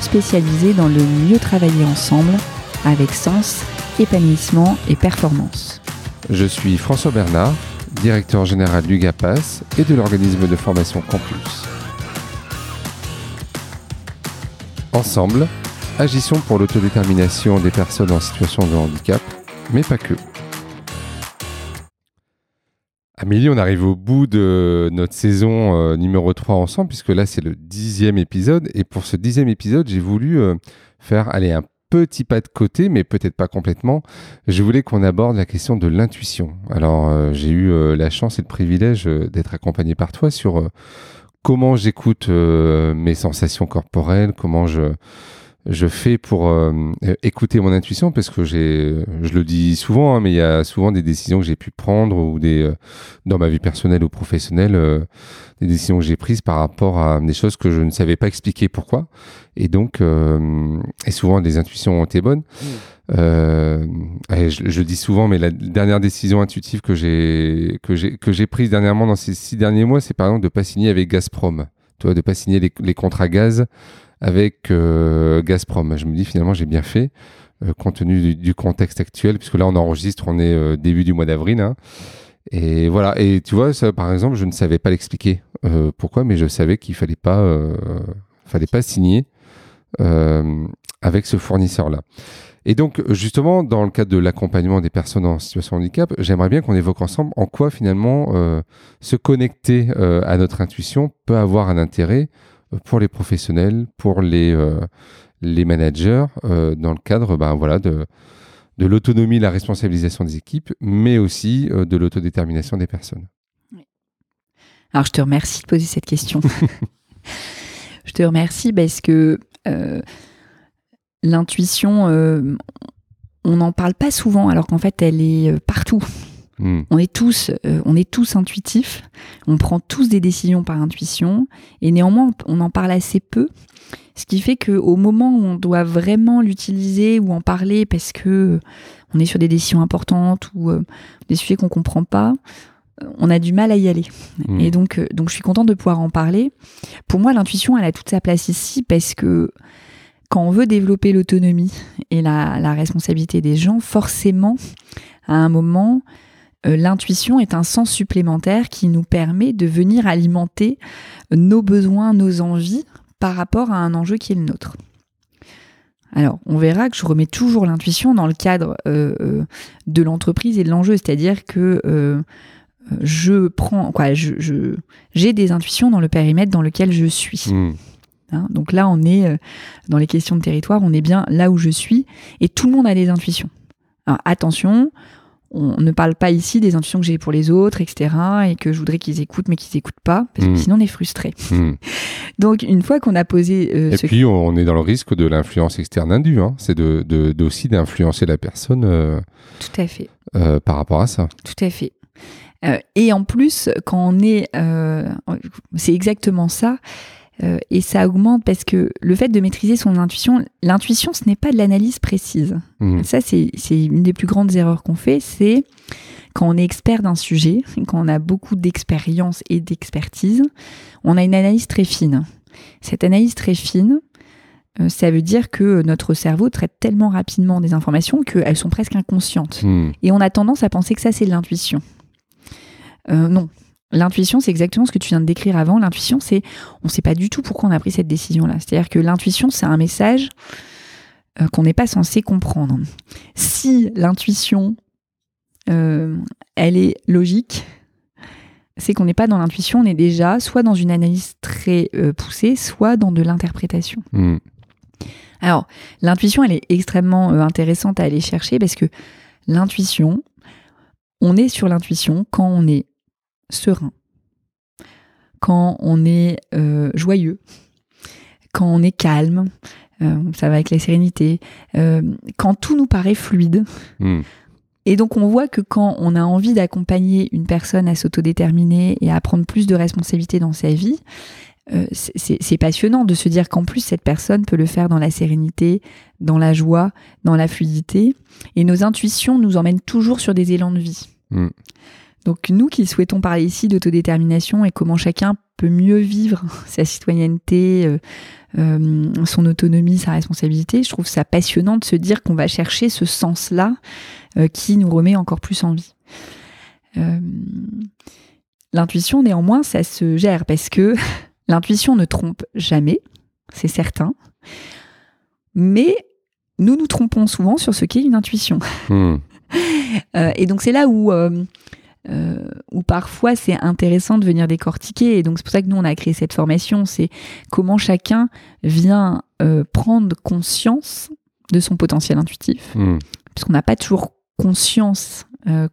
spécialisé dans le mieux travailler ensemble avec sens, épanouissement et performance. Je suis François Bernard, directeur général du GAPAS et de l'organisme de formation Campus. Ensemble, agissons pour l'autodétermination des personnes en situation de handicap, mais pas que. Amélie, on arrive au bout de notre saison euh, numéro 3 ensemble, puisque là c'est le dixième épisode. Et pour ce dixième épisode, j'ai voulu euh, faire aller un petit pas de côté, mais peut-être pas complètement. Je voulais qu'on aborde la question de l'intuition. Alors euh, j'ai eu la chance et le privilège d'être accompagné par toi sur comment j'écoute mes sensations corporelles, comment je je fais pour euh, écouter mon intuition parce que j'ai, je le dis souvent, hein, mais il y a souvent des décisions que j'ai pu prendre ou des euh, dans ma vie personnelle ou professionnelle, euh, des décisions que j'ai prises par rapport à des choses que je ne savais pas expliquer pourquoi. Et donc, et souvent des intuitions ont été bonnes. Mmh. je, je, le dis souvent, mais la dernière décision intuitive que j'ai que j'ai que j'ai prise dernièrement dans ces six derniers mois, c'est par exemple de pas signer avec Gazprom. Tu vois, de pas signer les, les contrats gaz avec euh, Gazprom. Je me dis finalement j'ai bien fait, euh, compte tenu du, contexte actuel, puisque là on enregistre, on est euh, début du mois d'avril. Hein. et voilà, et tu vois, par exemple, je ne savais pas l'expliquer pourquoi, mais je savais qu'il fallait pas, fallait pas signer avec ce fournisseur-là. Et donc, justement, dans le cadre de l'accompagnement des personnes en situation de handicap, j'aimerais bien qu'on évoque ensemble en quoi finalement se connecter à notre intuition peut avoir un intérêt pour les professionnels, pour les, euh, les managers, euh, dans le cadre ben, voilà, de, de l'autonomie, la responsabilisation des équipes, mais aussi euh, de l'autodétermination des personnes. Alors, je te remercie de poser cette question. je te remercie parce que l'intuition, on n'en parle pas souvent, alors qu'en fait, elle est partout. Hmm. On est tous, euh, on est tous intuitifs. On prend tous des décisions par intuition, et néanmoins, on en parle assez peu. Ce qui fait qu'au moment où on doit vraiment l'utiliser ou en parler, parce que on est sur des décisions importantes ou euh, des sujets qu'on comprend pas, euh, on a du mal à y aller. Hmm. Et donc, donc, je suis contente de pouvoir en parler. Pour moi, l'intuition, elle a toute sa place ici parce que quand on veut développer l'autonomie et la, la responsabilité des gens, forcément, à un moment, euh, l'intuition est un sens supplémentaire qui nous permet de venir alimenter nos besoins, nos envies par rapport à un enjeu qui est le nôtre. Alors, on verra que je remets toujours l'intuition dans le cadre euh, euh, de l'entreprise et de l'enjeu, c'est-à-dire que je prends, quoi, je, j'ai des intuitions dans le périmètre dans lequel je suis. Hmm. Hein, donc là, on est dans les questions de territoire, on est bien là où je suis, et tout le monde a des intuitions. Alors, attention, on ne parle pas ici des intuitions que j'ai pour les autres, etc. et que je voudrais qu'ils écoutent, mais qu'ils n'écoutent pas, parce que hmm. sinon on est frustré. Hmm. Donc une fois qu'on a posé... Euh, et puis on est dans le risque de l'influence externe indue, hein. c'est de, de, aussi d'influencer la personne. Euh, Tout à fait. Euh, par rapport à ça. Tout à fait. et en plus, quand on est... c'est exactement ça. Euh, et ça augmente parce que le fait de maîtriser son intuition, l'intuition, ce n'est pas de l'analyse précise. Mmh. Ça, c'est une des plus grandes erreurs qu'on fait, c'est quand on est expert d'un sujet, quand on a beaucoup d'expérience et d'expertise, on a une analyse très fine. Cette analyse très fine, euh, ça veut dire que notre cerveau traite tellement rapidement des informations qu'elles sont presque inconscientes. Mmh. Et on a tendance à penser que ça, c'est de l'intuition. Euh, non, L'intuition, c'est exactement ce que tu viens de décrire avant. L'intuition, c'est on ne sait pas du tout pourquoi on a pris cette décision-là. C'est-à-dire que l'intuition, c'est un message euh, qu'on n'est pas censé comprendre. Si l'intuition, euh, elle est logique, c'est qu'on n'est pas dans l'intuition, on est déjà soit dans une analyse très euh, poussée, soit dans de l'interprétation. Hmm. Alors, l'intuition, elle est extrêmement intéressante à aller chercher parce que l'intuition, on est sur l'intuition quand on est serein, quand on est euh, joyeux, quand on est calme, ça va avec la sérénité. quand tout nous paraît fluide. Hmm. Et donc on voit que quand on a envie d'accompagner une personne à s'autodéterminer et à prendre plus de responsabilités dans sa vie, euh, c'est passionnant de se dire qu'en plus cette personne peut le faire dans la sérénité, dans la joie, dans la fluidité. Et nos intuitions nous emmènent toujours sur des élans de vie. Mm. Donc nous qui souhaitons parler ici d'autodétermination et comment chacun peut mieux vivre sa citoyenneté, euh, euh, son autonomie, sa responsabilité, je trouve ça passionnant de se dire qu'on va chercher ce sens-là qui nous remet encore plus en vie. L'intuition, néanmoins, ça se gère parce que L'intuition ne trompe jamais, c'est certain. Mais nous nous trompons souvent sur ce qu'est une intuition. Hmm. Euh, et donc c'est là où, euh, euh, où parfois c'est intéressant de venir décortiquer. Et donc c'est pour ça que nous on a créé cette formation. C'est comment chacun vient prendre conscience de son potentiel intuitif. Hmm. Puisqu'on n'a pas toujours conscience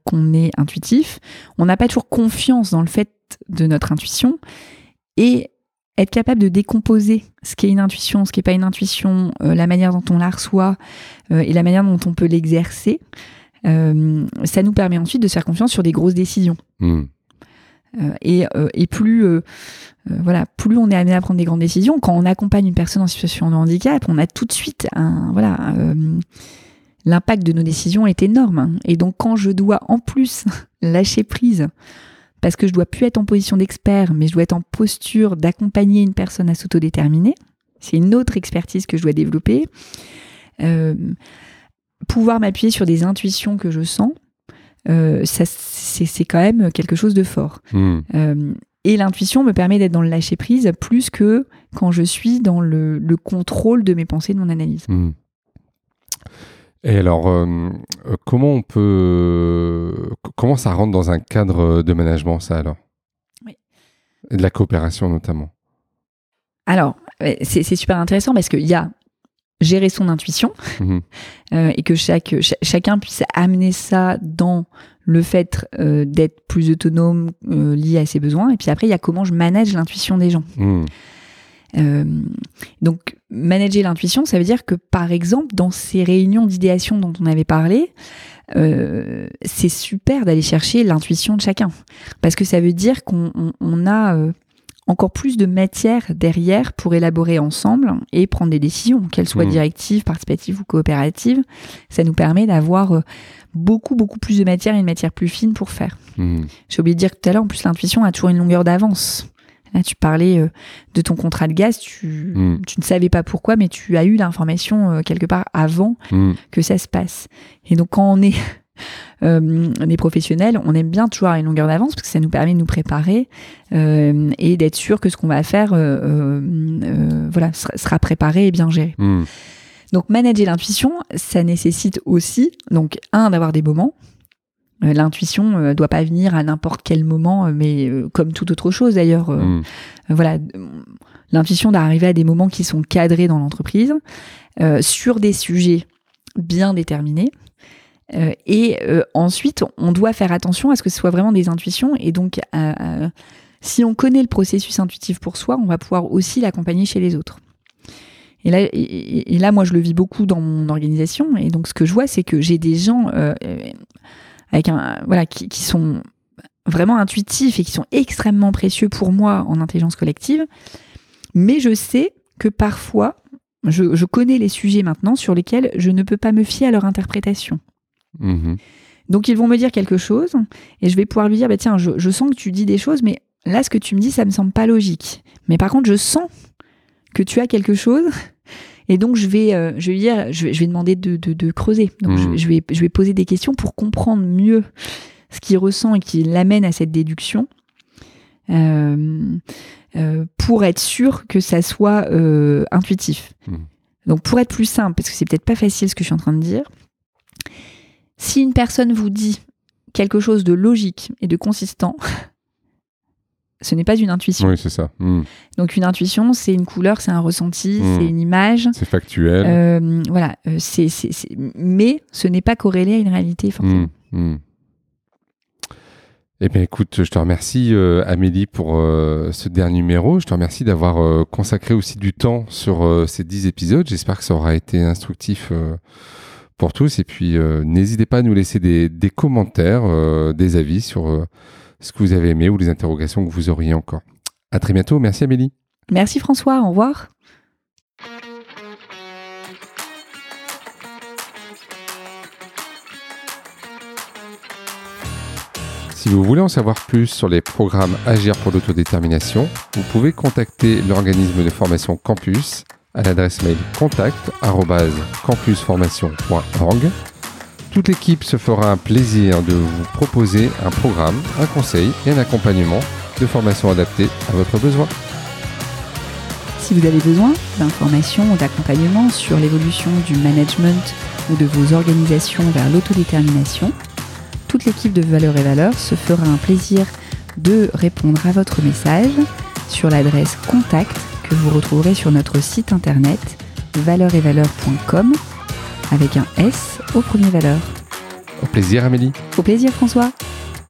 qu'on est intuitif. On n'a pas toujours confiance dans le fait de notre intuition. Et être capable de décomposer ce qui est une intuition, ce qui n'est pas une intuition, euh, la manière dont on la reçoit euh, et la manière dont on peut l'exercer, euh, ça nous permet ensuite de se faire confiance sur des grosses décisions. Hmm. Et, et, plus, voilà, plus on est amené à prendre des grandes décisions, quand on accompagne une personne en situation de handicap, on a tout de suite un, voilà, l'impact de nos décisions est énorme. Et donc quand je dois en plus lâcher prise parce que je dois plus être en position d'expert, mais je dois être en posture d'accompagner une personne à s'autodéterminer. C'est une autre expertise que je dois développer. Pouvoir m'appuyer sur des intuitions que je sens, euh, c'est quand même quelque chose de fort. Hmm. Euh, et l'intuition me permet d'être dans le lâcher prise plus que quand je suis dans le, contrôle de mes pensées, de mon analyse. Hmm. Et alors, euh, euh, comment on peut, comment ça rentre dans un cadre de management, ça alors? Oui. Et de la coopération notamment? Alors, c'est super intéressant parce qu'il y a gérer son intuition mhm. euh, et que chaque, chacun puisse amener ça dans le fait d'être plus autonome lié à ses besoins. Et puis après, il y a comment je manage l'intuition des gens. Mhm. Euh, donc, manager l'intuition, ça veut dire que, par exemple, dans ces réunions d'idéation dont on avait parlé, euh, c'est super d'aller chercher l'intuition de chacun. Parce que ça veut dire qu'on a euh, encore plus de matière derrière pour élaborer ensemble et prendre des décisions, qu'elles soient mmh. directives, participatives ou coopératives. Ça nous permet d'avoir beaucoup, beaucoup plus de matière et une matière plus fine pour faire. Mmh. J'ai oublié de dire tout à l'heure, en plus, l'intuition a toujours une longueur d'avance. Là, tu parlais euh, de ton contrat de gaz, hmm. tu, ne savais pas pourquoi, mais tu as eu l'information euh, quelque part avant que ça se passe. Et donc, quand on est euh, des professionnels, on aime bien toujours avoir une longueur d'avance parce que ça nous permet de nous préparer et d'être sûr que ce qu'on va faire voilà, sera, préparé et bien géré. Hmm. Donc, manager l'intuition, ça nécessite aussi, donc, un, d'avoir des moments euh, l'intuition ne euh, doit pas venir à n'importe quel moment, euh, mais comme toute autre chose d'ailleurs. Mm. Voilà, l'intuition d'arriver à des moments qui sont cadrés dans l'entreprise, sur des sujets bien déterminés. Et ensuite, on doit faire attention à ce que ce soit vraiment des intuitions. Et donc, si on connaît le processus intuitif pour soi, on va pouvoir aussi l'accompagner chez les autres. Et là, moi, je le vis beaucoup dans mon organisation. Et donc, ce que je vois, c'est que j'ai des gens avec voilà, qui, sont vraiment intuitifs et qui sont extrêmement précieux pour moi en intelligence collective. Mais je sais que parfois, je connais les sujets maintenant sur lesquels je ne peux pas me fier à leur interprétation. Mhm. Donc ils vont me dire quelque chose et je vais pouvoir lui dire bah, tiens je, je, sens que tu dis des choses mais là ce que tu me dis ça me semble pas logique mais par contre je sens que tu as quelque chose et donc, je vais, euh, je vais dire, je vais, je vais demander de, de, de creuser. Donc, je, vais, je vais poser des questions pour comprendre mieux ce qu'il ressent et qui l'amène à cette déduction. Euh, euh, pour être sûr que ça soit intuitif. Mmh. Donc, pour être plus simple, parce que c'est peut-être pas facile ce que je suis en train de dire, si une personne vous dit quelque chose de logique et de consistant, ce n'est pas une intuition. Oui, c'est ça. Hmm. Donc une intuition, c'est une couleur, c'est un ressenti, hmm. c'est une image. C'est factuel. Euh, voilà. Euh, c'est, mais ce n'est pas corrélé à une réalité forcément. Hmm. Eh bien, écoute, je te remercie, euh, Amélie, pour euh, ce dernier numéro. Je te remercie d'avoir euh, consacré aussi du temps sur ces dix épisodes. J'espère que ça aura été instructif pour tous. Et puis, n'hésitez pas à nous laisser des, des commentaires, des avis sur ce que vous avez aimé ou les interrogations que vous auriez encore. À très bientôt. Merci, Amélie. Merci, François. Au revoir. Si vous voulez en savoir plus sur les programmes Agir pour l'autodétermination, vous pouvez contacter l'organisme de formation Campus à l'adresse mail contact@campusformation.org. Toute l'équipe se fera un plaisir de vous proposer un programme, un conseil et un accompagnement de formation adapté à votre besoin. Si vous avez besoin d'informations ou d'accompagnement sur l'évolution du management ou de vos organisations vers l'autodétermination, toute l'équipe de Valeurs et Valeurs se fera un plaisir de répondre à votre message sur l'adresse contact que vous retrouverez sur notre site internet valeuretvaleurs.com avec un S au premier valeur. Au plaisir Amélie. Au plaisir François.